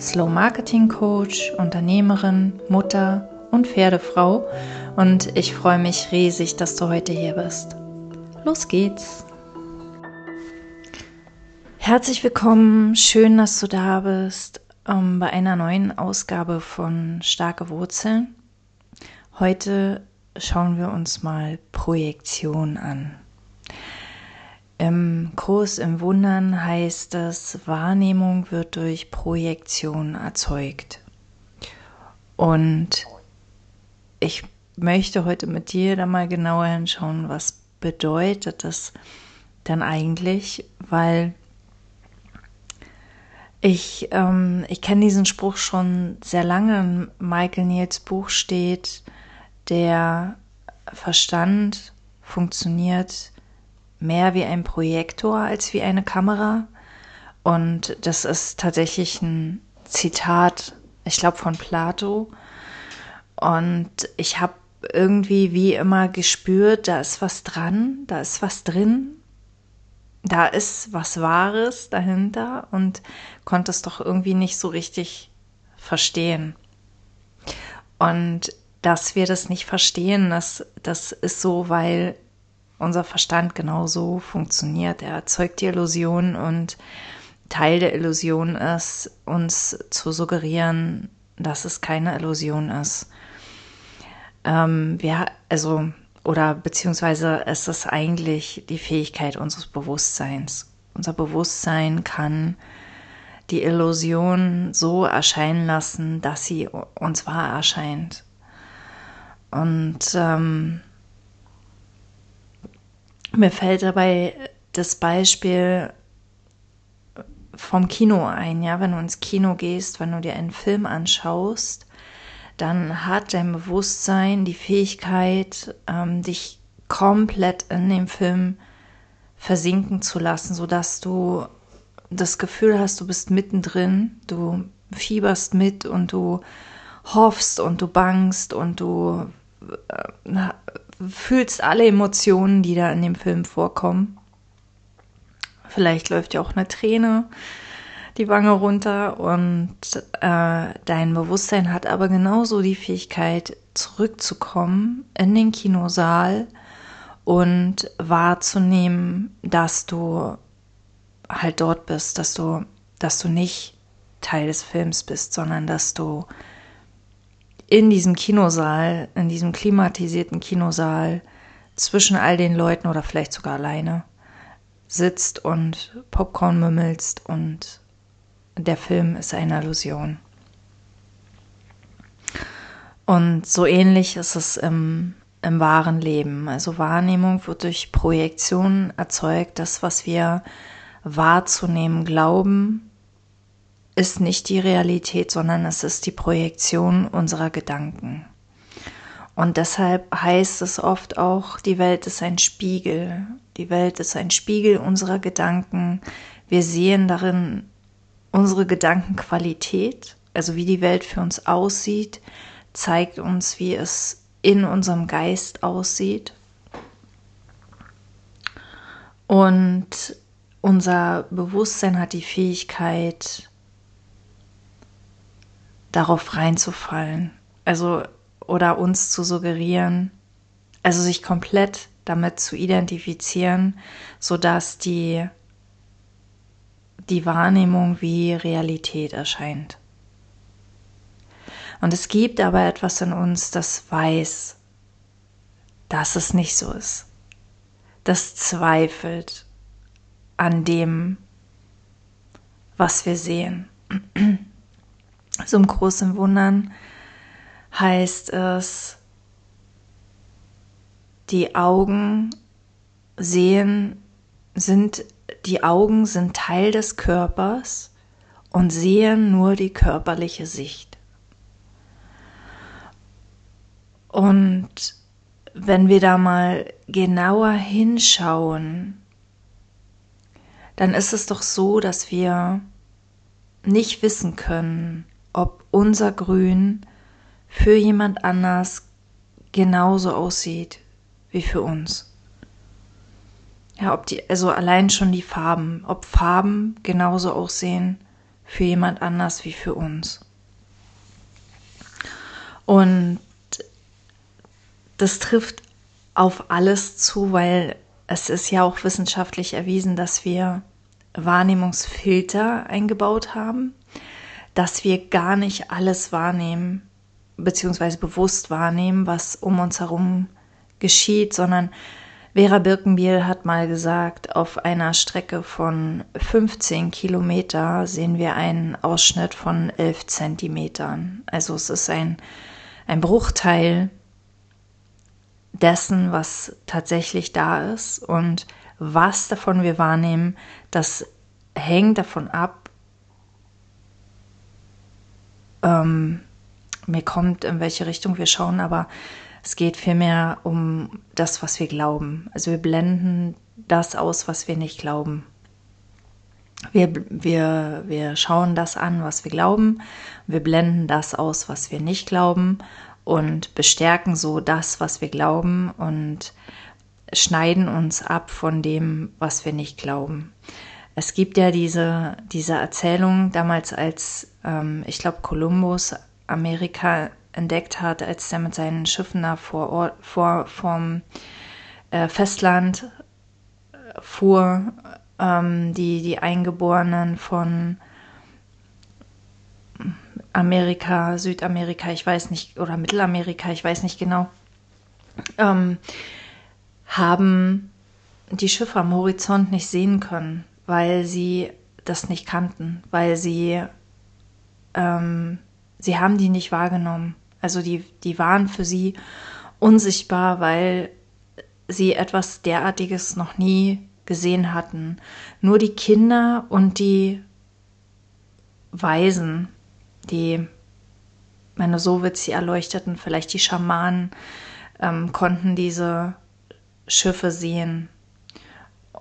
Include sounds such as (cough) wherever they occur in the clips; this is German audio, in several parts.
Slow Marketing Coach, Unternehmerin, Mutter und Pferdefrau und ich freue mich riesig, dass du heute hier bist. Los geht's! Herzlich willkommen, schön, dass du da bist ähm, bei einer neuen Ausgabe von Starke Wurzeln. Heute schauen wir uns mal Projektion an. Im Kurs im Wundern heißt es, Wahrnehmung wird durch Projektion erzeugt. Und ich möchte heute mit dir da mal genauer hinschauen, was bedeutet das dann eigentlich, weil ich, ähm, ich kenne diesen Spruch schon sehr lange. In Michael Niels Buch steht, der Verstand funktioniert mehr wie ein Projektor als wie eine Kamera. Und das ist tatsächlich ein Zitat, ich glaube, von Plato. Und ich habe irgendwie wie immer gespürt, da ist was dran, da ist was drin, da ist was Wahres dahinter und konnte es doch irgendwie nicht so richtig verstehen. Und dass wir das nicht verstehen, das, das ist so, weil unser Verstand genauso funktioniert. Er erzeugt die Illusion und Teil der Illusion ist, uns zu suggerieren, dass es keine Illusion ist. Ähm, wir, also, oder beziehungsweise ist es eigentlich die Fähigkeit unseres Bewusstseins. Unser Bewusstsein kann die Illusion so erscheinen lassen, dass sie uns wahr erscheint. Und ähm, mir fällt dabei das Beispiel vom Kino ein, ja, wenn du ins Kino gehst, wenn du dir einen Film anschaust, dann hat dein Bewusstsein die Fähigkeit, ähm, dich komplett in dem Film versinken zu lassen, sodass du das Gefühl hast, du bist mittendrin, du fieberst mit und du hoffst und du bangst und du äh, fühlst alle Emotionen, die da in dem Film vorkommen. Vielleicht läuft ja auch eine Träne die Wange runter und äh, dein Bewusstsein hat aber genauso die Fähigkeit, zurückzukommen in den Kinosaal und wahrzunehmen, dass du halt dort bist, dass du, dass du nicht Teil des Films bist, sondern dass du in diesem Kinosaal, in diesem klimatisierten Kinosaal zwischen all den Leuten oder vielleicht sogar alleine sitzt und Popcorn mümmelst und der Film ist eine Illusion. Und so ähnlich ist es im, im wahren Leben. Also Wahrnehmung wird durch Projektion erzeugt. Das, was wir wahrzunehmen glauben, ist nicht die Realität, sondern es ist die Projektion unserer Gedanken. Und deshalb heißt es oft auch, die Welt ist ein Spiegel. Die Welt ist ein Spiegel unserer Gedanken. Wir sehen darin unsere Gedankenqualität, also wie die Welt für uns aussieht, zeigt uns, wie es in unserem Geist aussieht. Und unser Bewusstsein hat die Fähigkeit, darauf reinzufallen. Also, oder uns zu suggerieren, also sich komplett damit zu identifizieren, sodass die, die Wahrnehmung wie Realität erscheint. Und es gibt aber etwas in uns, das weiß, dass es nicht so ist. Das zweifelt an dem, was wir sehen im großen Wundern heißt es, die Augen sehen, sind, die Augen sind Teil des Körpers und sehen nur die körperliche Sicht. Und wenn wir da mal genauer hinschauen, dann ist es doch so, dass wir nicht wissen können, ob unser Grün für jemand anders genauso aussieht wie für uns. Ja, ob die, also allein schon die Farben, ob Farben genauso aussehen für jemand anders wie für uns. Und das trifft auf alles zu, weil es ist ja auch wissenschaftlich erwiesen, dass wir Wahrnehmungsfilter eingebaut haben, dass wir gar nicht alles wahrnehmen, beziehungsweise bewusst wahrnehmen, was um uns herum geschieht, sondern Vera Birkenbiel hat mal gesagt, auf einer Strecke von 15 Kilometer sehen wir einen Ausschnitt von 11 Zentimetern. Also es ist ein, ein Bruchteil dessen, was tatsächlich da ist. Und was davon wir wahrnehmen, das hängt davon ab, ähm, mir kommt, in welche Richtung wir schauen, aber es geht vielmehr um das, was wir glauben. Also wir blenden das aus, was wir nicht glauben. Wir, wir, wir schauen das an, was wir glauben. Wir blenden das aus, was wir nicht glauben und bestärken so das, was wir glauben und schneiden uns ab von dem, was wir nicht glauben. Es gibt ja diese, diese Erzählung damals, als ähm, ich glaube, Kolumbus Amerika entdeckt hat, als er mit seinen Schiffen da vor, Ort, vor vom äh, Festland äh, fuhr, ähm, die, die Eingeborenen von Amerika, Südamerika, ich weiß nicht, oder Mittelamerika, ich weiß nicht genau, ähm, haben die Schiffe am Horizont nicht sehen können, weil sie das nicht kannten, weil sie ähm, sie haben die nicht wahrgenommen. Also die, die waren für sie unsichtbar, weil sie etwas derartiges noch nie gesehen hatten. Nur die Kinder und die Weisen, die, wenn du so willst, die Erleuchteten, vielleicht die Schamanen, ähm, konnten diese Schiffe sehen.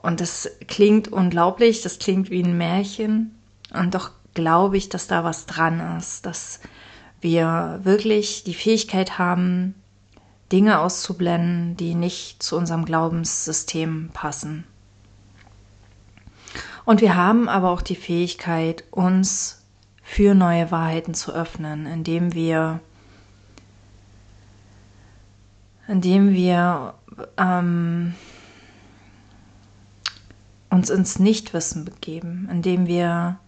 Und das klingt unglaublich, das klingt wie ein Märchen. Und doch glaube ich, dass da was dran ist, dass wir wirklich die Fähigkeit haben, Dinge auszublenden, die nicht zu unserem Glaubenssystem passen. Und wir haben aber auch die Fähigkeit, uns für neue Wahrheiten zu öffnen, indem wir, indem wir ähm, uns ins Nichtwissen begeben, indem wir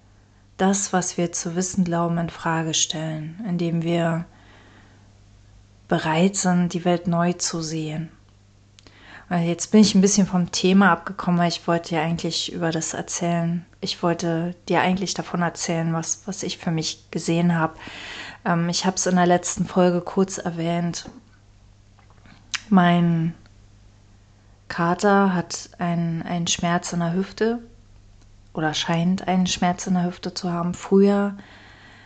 das, was wir zu wissen glauben, in Frage stellen, indem wir bereit sind, die Welt neu zu sehen. Jetzt bin ich ein bisschen vom Thema abgekommen, weil ich wollte ja eigentlich über das erzählen. Ich wollte dir eigentlich davon erzählen, was, was ich für mich gesehen habe. Ähm, ich habe es in der letzten Folge kurz erwähnt. Mein Kater hat einen Schmerz in der Hüfte oder scheint einen Schmerz in der Hüfte zu haben. Früher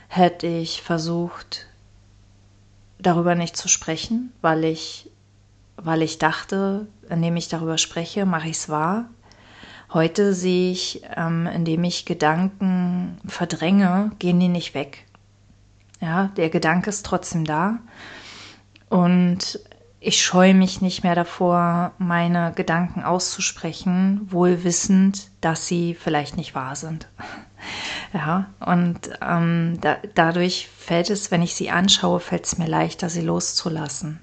hätte ich versucht, darüber nicht zu sprechen, weil ich, weil ich dachte, indem ich darüber spreche, mache ich es wahr. Heute sehe ich, ähm, indem ich Gedanken verdränge, gehen die nicht weg. Ja, der Gedanke ist trotzdem da. Und ich scheue mich nicht mehr davor, meine Gedanken auszusprechen, wohl wissend, dass sie vielleicht nicht wahr sind. (laughs) Ja, und ähm, da, dadurch fällt es, wenn ich sie anschaue, fällt es mir leichter, sie loszulassen.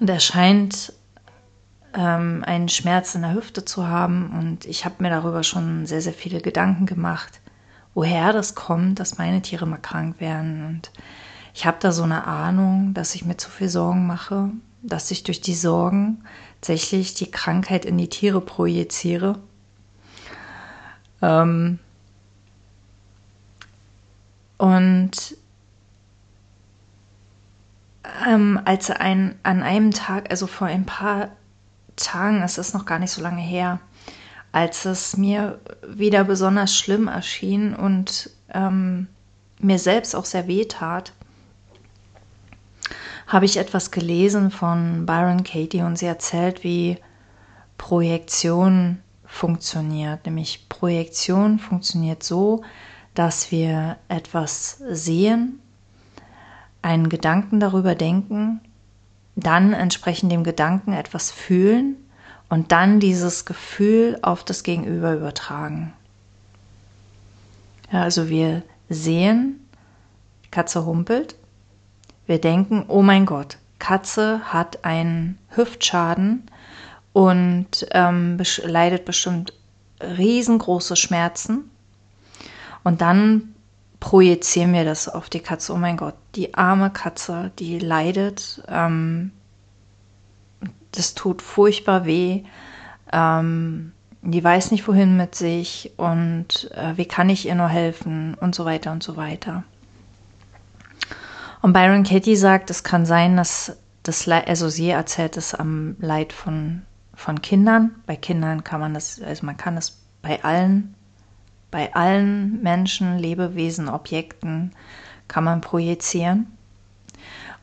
Und er scheint ähm, einen Schmerz in der Hüfte zu haben und ich habe mir darüber schon sehr, sehr viele Gedanken gemacht, woher das kommt, dass meine Tiere mal krank werden und ich habe da so eine Ahnung, dass ich mir zu viel Sorgen mache, dass ich durch die Sorgen tatsächlich die Krankheit in die Tiere projiziere. Ähm und ähm, als ein, an einem Tag, also vor ein paar Tagen, es ist noch gar nicht so lange her, als es mir wieder besonders schlimm erschien und ähm, mir selbst auch sehr weh tat, habe ich etwas gelesen von Byron Katie und sie erzählt, wie Projektion funktioniert. Nämlich Projektion funktioniert so, dass wir etwas sehen, einen Gedanken darüber denken, dann entsprechend dem Gedanken etwas fühlen und dann dieses Gefühl auf das Gegenüber übertragen. Ja, also wir sehen, Katze humpelt, wir denken, oh mein Gott, Katze hat einen Hüftschaden und ähm, leidet bestimmt riesengroße Schmerzen. Und dann projizieren wir das auf die Katze. Oh mein Gott, die arme Katze, die leidet. Ähm, das tut furchtbar weh. Ähm, die weiß nicht, wohin mit sich und äh, wie kann ich ihr nur helfen und so weiter und so weiter. Und Byron Katie sagt, es kann sein, dass das Leid, also sie erzählt es am Leid von von Kindern. Bei Kindern kann man das, also man kann es bei allen, bei allen Menschen, Lebewesen, Objekten kann man projizieren.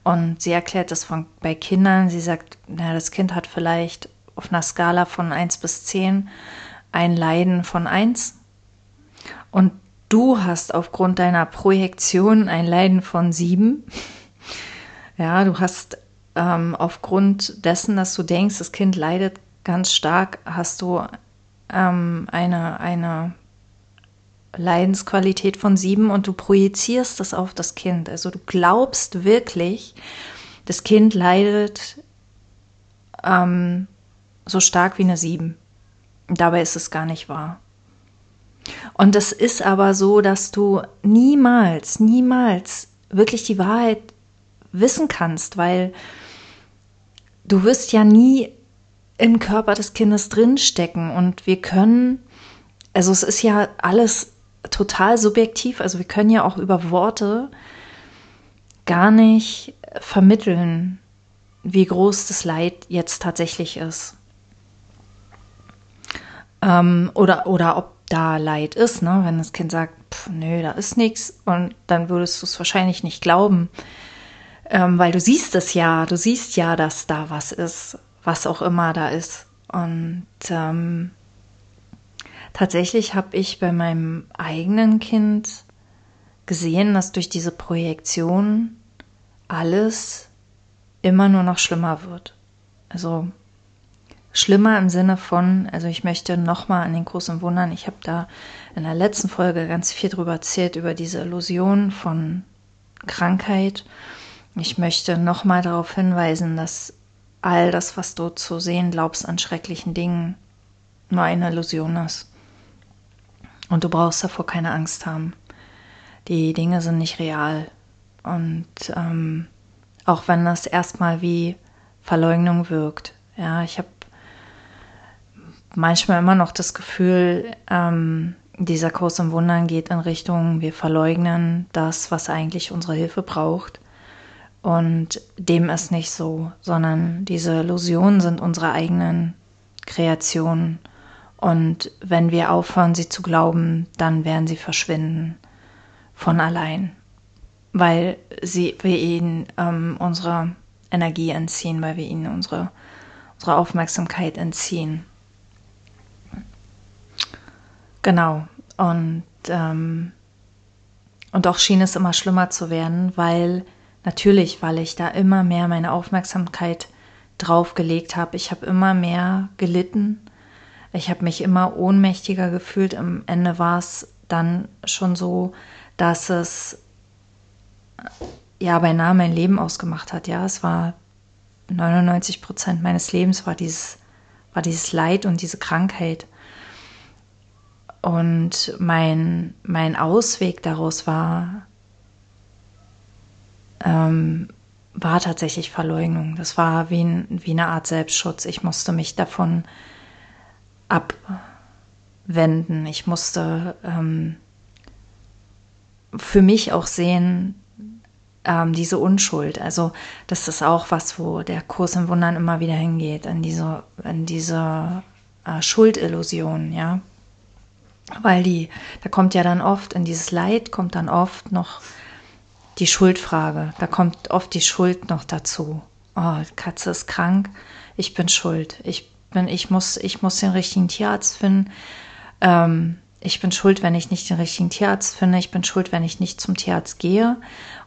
Und sie erklärt das von, bei Kindern. Sie sagt, na, das Kind hat vielleicht auf einer Skala von 1 bis 10 ein Leiden von 1. Und du hast aufgrund deiner Projektion ein Leiden von 7. Ja, du hast ähm, aufgrund dessen, dass du denkst, das Kind leidet ganz stark, hast du ähm, eine, eine Leidensqualität von sieben und du projizierst das auf das Kind. Also du glaubst wirklich, das Kind leidet ähm, so stark wie eine sieben. Dabei ist es gar nicht wahr. Und es ist aber so, dass du niemals, niemals wirklich die Wahrheit wissen kannst, weil du wirst ja nie im Körper des Kindes drinstecken und wir können, also es ist ja alles total subjektiv, also wir können ja auch über Worte gar nicht vermitteln, wie groß das Leid jetzt tatsächlich ist. Ähm, oder, oder ob da Leid ist, ne? wenn das Kind sagt, pff, nö, da ist nichts, und dann würdest du es wahrscheinlich nicht glauben ähm, weil du siehst es ja, du siehst ja, dass da was ist, was auch immer da ist. Und ähm, tatsächlich habe ich bei meinem eigenen Kind gesehen, dass durch diese Projektion alles immer nur noch schlimmer wird. Also schlimmer im Sinne von, also ich möchte nochmal an den großen Wundern, ich habe da in der letzten Folge ganz viel drüber erzählt, über diese Illusion von Krankheit ich möchte nochmal darauf hinweisen, dass all das, was du zu sehen glaubst an schrecklichen Dingen, nur eine Illusion ist. Und du brauchst davor keine Angst haben. Die Dinge sind nicht real. Und ähm, auch wenn das erstmal wie Verleugnung wirkt. Ja, ich habe manchmal immer noch das Gefühl, ähm, dieser Kurs im Wundern geht in Richtung, wir verleugnen das, was eigentlich unsere Hilfe braucht. Und dem ist nicht so, sondern diese Illusionen sind unsere eigenen Kreationen. Und wenn wir aufhören, sie zu glauben, dann werden sie verschwinden von allein, weil sie, wir ihnen ähm, unsere Energie entziehen, weil wir ihnen unsere, unsere Aufmerksamkeit entziehen. Genau. Und, ähm, und auch schien es immer schlimmer zu werden, weil Natürlich, weil ich da immer mehr meine Aufmerksamkeit drauf gelegt habe. Ich habe immer mehr gelitten. Ich habe mich immer ohnmächtiger gefühlt. Am Ende war es dann schon so, dass es ja beinahe mein Leben ausgemacht hat. Ja, es war 99 Prozent meines Lebens war dieses, war dieses Leid und diese Krankheit. Und mein, mein Ausweg daraus war, ähm, war tatsächlich Verleugnung. Das war wie, ein, wie eine Art Selbstschutz. Ich musste mich davon abwenden. Ich musste ähm, für mich auch sehen, ähm, diese Unschuld. Also das ist auch was, wo der Kurs im Wundern immer wieder hingeht, an diese, an diese äh, Schuldillusion, ja. Weil die, da kommt ja dann oft, in dieses Leid kommt dann oft noch die Schuldfrage. Da kommt oft die Schuld noch dazu. Oh, Katze ist krank, ich bin schuld. Ich bin, ich muss, ich muss den richtigen Tierarzt finden. Ähm, ich bin schuld, wenn ich nicht den richtigen Tierarzt finde. Ich bin schuld, wenn ich nicht zum Tierarzt gehe.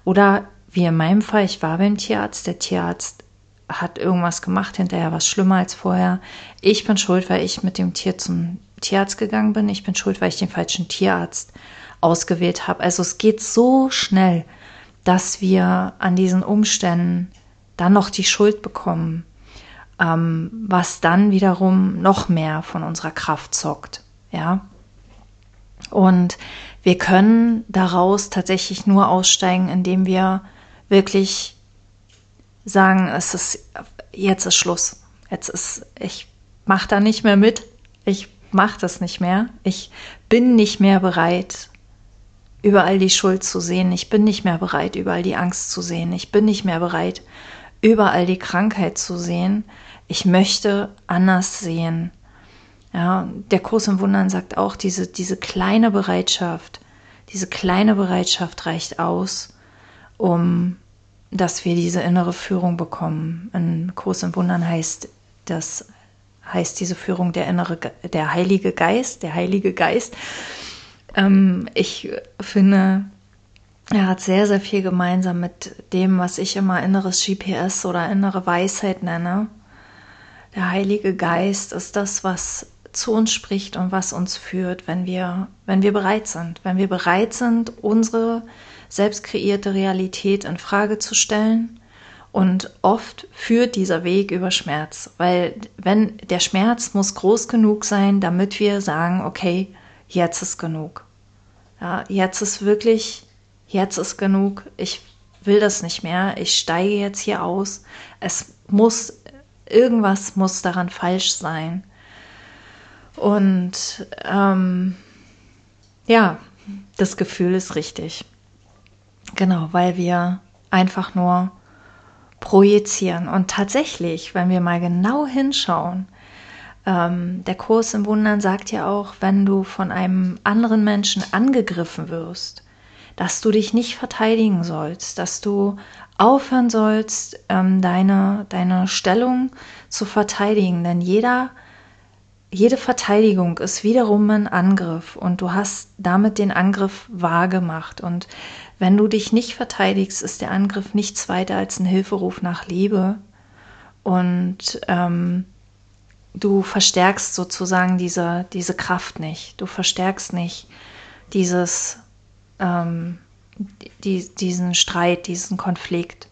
Oder wie in meinem Fall, ich war beim Tierarzt. Der Tierarzt hat irgendwas gemacht, hinterher was schlimmer als vorher. Ich bin schuld, weil ich mit dem Tier zum Tierarzt gegangen bin. Ich bin schuld, weil ich den falschen Tierarzt ausgewählt habe. Also es geht so schnell, dass wir an diesen Umständen dann noch die Schuld bekommen, ähm, was dann wiederum noch mehr von unserer Kraft zockt. Ja. Und wir können daraus tatsächlich nur aussteigen, indem wir wirklich sagen, es ist jetzt ist Schluss. Jetzt ist ich mache da nicht mehr mit. Ich mache das nicht mehr. Ich bin nicht mehr bereit, überall die Schuld zu sehen. Ich bin nicht mehr bereit, überall die Angst zu sehen. Ich bin nicht mehr bereit, überall die Krankheit zu sehen. Ich möchte anders sehen. Ja, der Kurs im Wundern sagt auch, diese, diese kleine Bereitschaft, diese kleine Bereitschaft reicht aus, um dass wir diese innere Führung bekommen. Ein Kurs im Wundern heißt das heißt diese Führung der innere, der Heilige Geist, der Heilige Geist. Ähm, ich finde, er hat sehr, sehr viel gemeinsam mit dem, was ich immer inneres GPS oder innere Weisheit nenne. Der Heilige Geist ist das, was zu uns spricht und was uns führt, wenn wir, wenn wir bereit sind. Wenn wir bereit sind, unsere selbst kreierte Realität in Frage zu stellen. Und oft führt dieser Weg über Schmerz, weil wenn der Schmerz muss groß genug sein, damit wir sagen, okay, jetzt ist genug. Ja, jetzt ist wirklich jetzt ist genug, ich will das nicht mehr, ich steige jetzt hier aus, es muss, irgendwas muss daran falsch sein. Und ähm, ja, das Gefühl ist richtig. Genau, weil wir einfach nur projizieren. Und tatsächlich, wenn wir mal genau hinschauen, ähm, der Kurs im Wundern sagt ja auch, wenn du von einem anderen Menschen angegriffen wirst, dass du dich nicht verteidigen sollst, dass du aufhören sollst, ähm, deine, deine Stellung zu verteidigen. Denn jeder, jede Verteidigung ist wiederum ein Angriff und du hast damit den Angriff wahrgemacht. Und wenn du dich nicht verteidigst, ist der Angriff nichts weiter als ein Hilferuf nach Liebe. Und ähm, du verstärkst sozusagen diese, diese Kraft nicht. Du verstärkst nicht dieses ähm, die, diesen Streit, diesen Konflikt.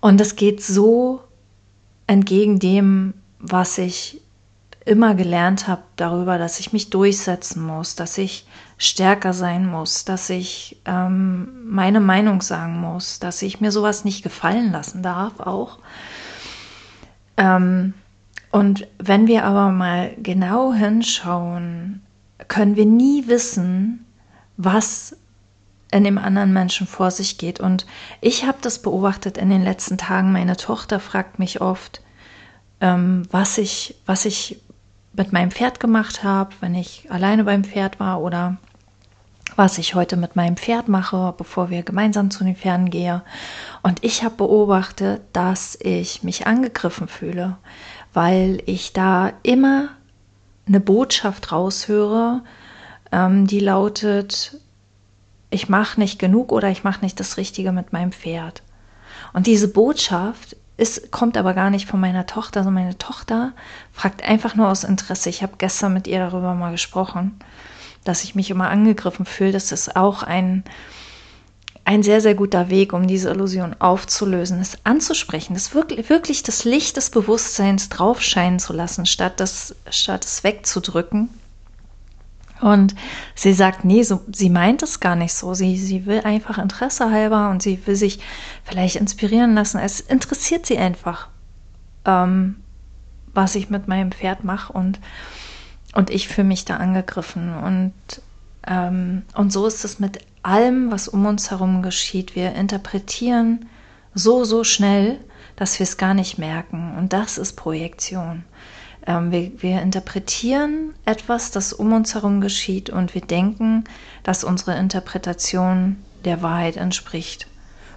Und es geht so entgegen dem, was ich immer gelernt habe darüber, dass ich mich durchsetzen muss, dass ich stärker sein muss, dass ich ähm, meine Meinung sagen muss, dass ich mir sowas nicht gefallen lassen darf auch. Ähm, und wenn wir aber mal genau hinschauen, können wir nie wissen, was in dem anderen Menschen vor sich geht. Und ich habe das beobachtet in den letzten Tagen. Meine Tochter fragt mich oft, ähm, was, ich, was ich mit meinem Pferd gemacht habe, wenn ich alleine beim Pferd war oder was ich heute mit meinem Pferd mache, bevor wir gemeinsam zu den Pferden gehen. Und ich habe beobachtet, dass ich mich angegriffen fühle, weil ich da immer eine Botschaft raushöre, ähm, die lautet, ich mache nicht genug oder ich mache nicht das Richtige mit meinem Pferd. Und diese Botschaft ist, kommt aber gar nicht von meiner Tochter, sondern meine Tochter fragt einfach nur aus Interesse. Ich habe gestern mit ihr darüber mal gesprochen, dass ich mich immer angegriffen fühle. Das ist auch ein, ein sehr, sehr guter Weg, um diese Illusion aufzulösen, es anzusprechen, das wirklich, wirklich das Licht des Bewusstseins draufscheinen zu lassen, statt, das, statt es wegzudrücken. Und sie sagt, nee, so, sie meint es gar nicht so. Sie, sie will einfach Interesse halber und sie will sich vielleicht inspirieren lassen. Es interessiert sie einfach, ähm, was ich mit meinem Pferd mache und, und ich fühle mich da angegriffen. Und, ähm, und so ist es mit allem, was um uns herum geschieht. Wir interpretieren so, so schnell, dass wir es gar nicht merken. Und das ist Projektion. Ähm, wir, wir interpretieren etwas, das um uns herum geschieht und wir denken, dass unsere Interpretation der Wahrheit entspricht.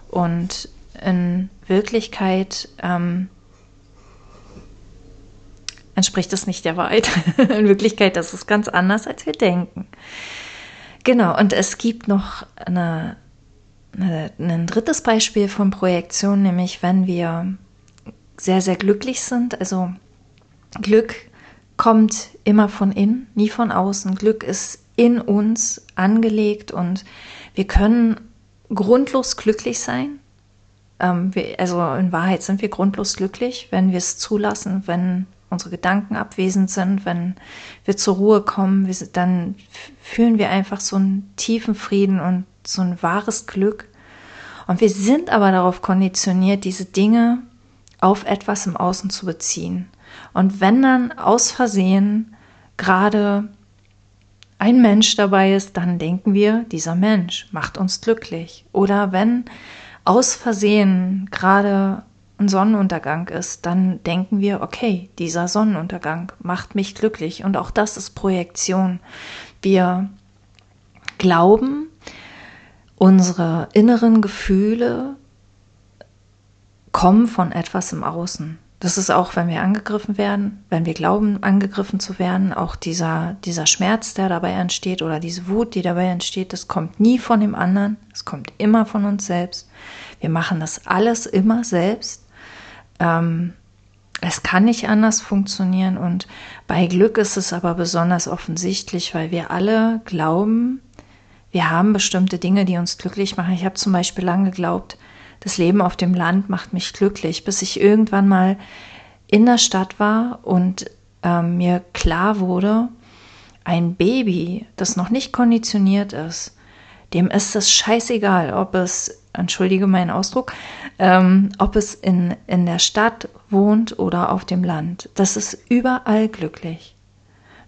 Und in Wirklichkeit ähm, entspricht es nicht der Wahrheit. (laughs) in Wirklichkeit das ist es ganz anders, als wir denken. Genau, und es gibt noch eine, eine, ein drittes Beispiel von Projektion, nämlich wenn wir sehr, sehr glücklich sind. Also Glück kommt immer von innen, nie von außen. Glück ist in uns angelegt und wir können grundlos glücklich sein. Ähm, wir, also in Wahrheit sind wir grundlos glücklich, wenn wir es zulassen, wenn unsere Gedanken abwesend sind, wenn wir zur Ruhe kommen, wir, dann fühlen wir einfach so einen tiefen Frieden und so ein wahres Glück. Und wir sind aber darauf konditioniert, diese Dinge auf etwas im Außen zu beziehen. Und wenn dann aus Versehen gerade ein Mensch dabei ist, dann denken wir, dieser Mensch macht uns glücklich. Oder wenn aus Versehen gerade ein Sonnenuntergang ist, dann denken wir, okay, dieser Sonnenuntergang macht mich glücklich. Und auch das ist Projektion. Wir glauben, unsere inneren Gefühle kommen von etwas im Außen. Das ist auch, wenn wir angegriffen werden, wenn wir glauben, angegriffen zu werden, auch dieser, dieser Schmerz, der dabei entsteht oder diese Wut, die dabei entsteht, das kommt nie von dem anderen, es kommt immer von uns selbst. Wir machen das alles immer selbst. Ähm, es kann nicht anders funktionieren und bei Glück ist es aber besonders offensichtlich, weil wir alle glauben, wir haben bestimmte Dinge, die uns glücklich machen. Ich habe zum Beispiel lange geglaubt, das Leben auf dem Land macht mich glücklich, bis ich irgendwann mal in der Stadt war und äh, mir klar wurde, ein Baby, das noch nicht konditioniert ist, dem ist es scheißegal, ob es, entschuldige meinen Ausdruck, ähm, ob es in, in der Stadt wohnt oder auf dem Land. Das ist überall glücklich.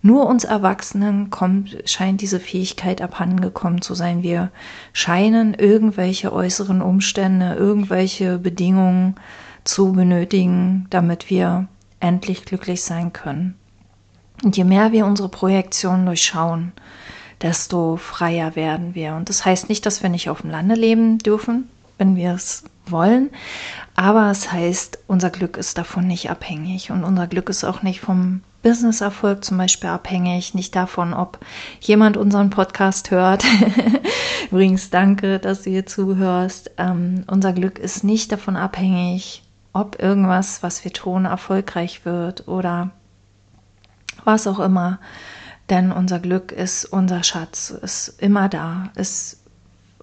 Nur uns Erwachsenen kommt, scheint diese Fähigkeit abhandengekommen zu sein. Wir scheinen irgendwelche äußeren Umstände, irgendwelche Bedingungen zu benötigen, damit wir endlich glücklich sein können. Und je mehr wir unsere Projektion durchschauen, desto freier werden wir. Und das heißt nicht, dass wir nicht auf dem Lande leben dürfen, wenn wir es wollen. Aber es heißt, unser Glück ist davon nicht abhängig und unser Glück ist auch nicht vom Businesserfolg zum Beispiel abhängig, nicht davon, ob jemand unseren Podcast hört. (laughs) Übrigens, danke, dass du hier zuhörst. Ähm, unser Glück ist nicht davon abhängig, ob irgendwas, was wir tun, erfolgreich wird oder was auch immer. Denn unser Glück ist unser Schatz, ist immer da, ist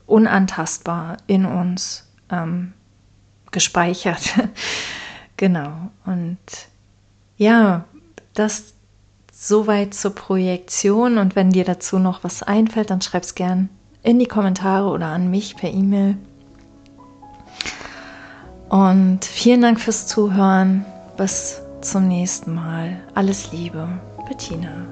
unantastbar in uns ähm, gespeichert. (laughs) genau. Und ja, das soweit zur Projektion. Und wenn dir dazu noch was einfällt, dann schreib es gern in die Kommentare oder an mich per E-Mail. Und vielen Dank fürs Zuhören. Bis zum nächsten Mal. Alles Liebe, Bettina.